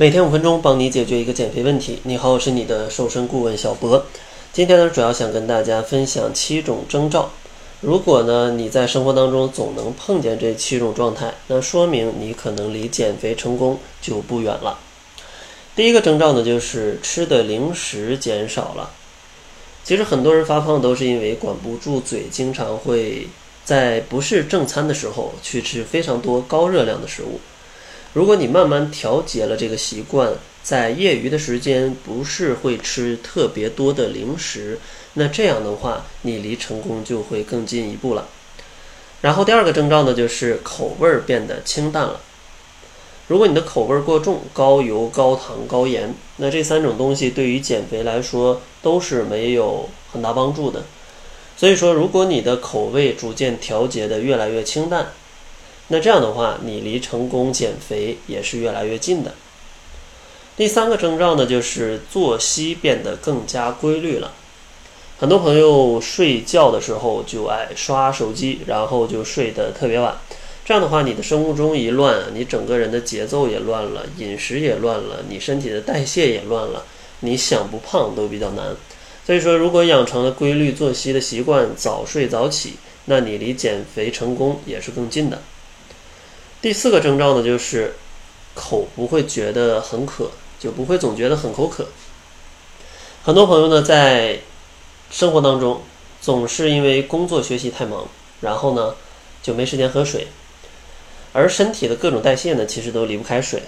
每天五分钟，帮你解决一个减肥问题。你好，我是你的瘦身顾问小博。今天呢，主要想跟大家分享七种征兆。如果呢你在生活当中总能碰见这七种状态，那说明你可能离减肥成功就不远了。第一个征兆呢，就是吃的零食减少了。其实很多人发胖都是因为管不住嘴，经常会在不是正餐的时候去吃非常多高热量的食物。如果你慢慢调节了这个习惯，在业余的时间不是会吃特别多的零食，那这样的话你离成功就会更进一步了。然后第二个征兆呢，就是口味儿变得清淡了。如果你的口味儿过重，高油、高糖、高盐，那这三种东西对于减肥来说都是没有很大帮助的。所以说，如果你的口味逐渐调节的越来越清淡，那这样的话，你离成功减肥也是越来越近的。第三个征兆呢，就是作息变得更加规律了。很多朋友睡觉的时候就爱刷手机，然后就睡得特别晚。这样的话，你的生物钟一乱，你整个人的节奏也乱了，饮食也乱了，你身体的代谢也乱了，你想不胖都比较难。所以说，如果养成了规律作息的习惯，早睡早起，那你离减肥成功也是更近的。第四个征兆呢，就是口不会觉得很渴，就不会总觉得很口渴。很多朋友呢，在生活当中总是因为工作学习太忙，然后呢就没时间喝水。而身体的各种代谢呢，其实都离不开水。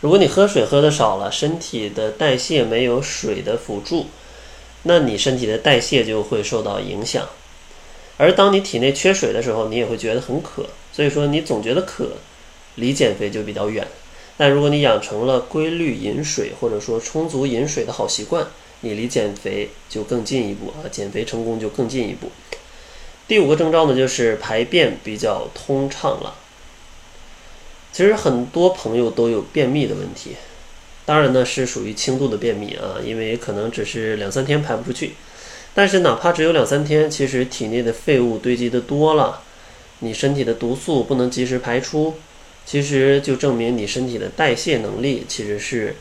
如果你喝水喝的少了，身体的代谢没有水的辅助，那你身体的代谢就会受到影响。而当你体内缺水的时候，你也会觉得很渴。所以说，你总觉得渴，离减肥就比较远。但如果你养成了规律饮水，或者说充足饮水的好习惯，你离减肥就更进一步啊，减肥成功就更进一步。第五个征兆呢，就是排便比较通畅了。其实很多朋友都有便秘的问题，当然呢是属于轻度的便秘啊，因为可能只是两三天排不出去。但是哪怕只有两三天，其实体内的废物堆积的多了，你身体的毒素不能及时排出，其实就证明你身体的代谢能力其实是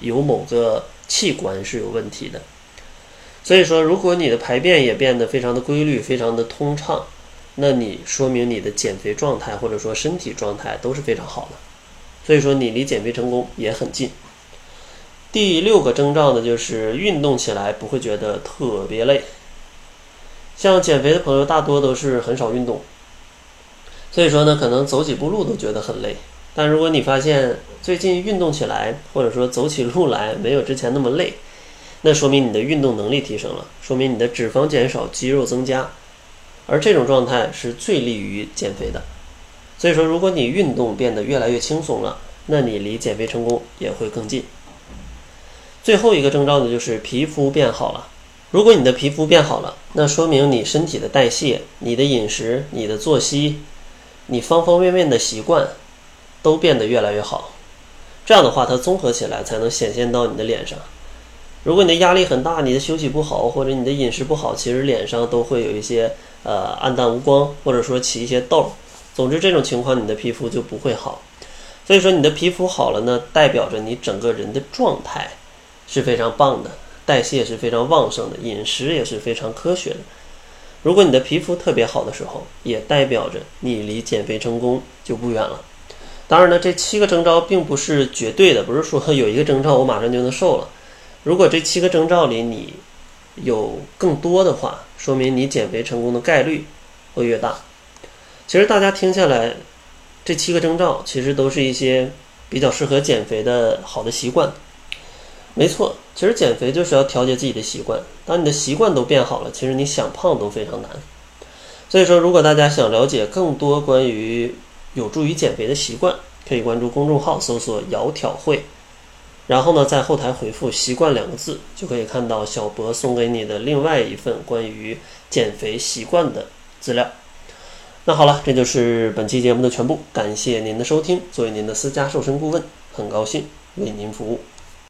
有某个器官是有问题的。所以说，如果你的排便也变得非常的规律，非常的通畅。那你说明你的减肥状态或者说身体状态都是非常好的，所以说你离减肥成功也很近。第六个征兆呢，就是运动起来不会觉得特别累。像减肥的朋友大多都是很少运动，所以说呢，可能走几步路都觉得很累。但如果你发现最近运动起来，或者说走起路来没有之前那么累，那说明你的运动能力提升了，说明你的脂肪减少，肌肉增加。而这种状态是最利于减肥的，所以说，如果你运动变得越来越轻松了，那你离减肥成功也会更近。最后一个征兆呢，就是皮肤变好了。如果你的皮肤变好了，那说明你身体的代谢、你的饮食、你的作息、你方方面面的习惯都变得越来越好。这样的话，它综合起来才能显现到你的脸上。如果你的压力很大，你的休息不好，或者你的饮食不好，其实脸上都会有一些。呃，暗淡无光，或者说起一些痘，总之这种情况你的皮肤就不会好。所以说你的皮肤好了呢，代表着你整个人的状态是非常棒的，代谢是非常旺盛的，饮食也是非常科学的。如果你的皮肤特别好的时候，也代表着你离减肥成功就不远了。当然呢，这七个征兆并不是绝对的，不是说 有一个征兆我马上就能瘦了。如果这七个征兆里你有更多的话，说明你减肥成功的概率会越大。其实大家听下来，这七个征兆其实都是一些比较适合减肥的好的习惯。没错，其实减肥就是要调节自己的习惯。当你的习惯都变好了，其实你想胖都非常难。所以说，如果大家想了解更多关于有助于减肥的习惯，可以关注公众号，搜索“窈窕会”。然后呢，在后台回复“习惯”两个字，就可以看到小博送给你的另外一份关于减肥习惯的资料。那好了，这就是本期节目的全部，感谢您的收听。作为您的私家瘦身顾问，很高兴为您服务。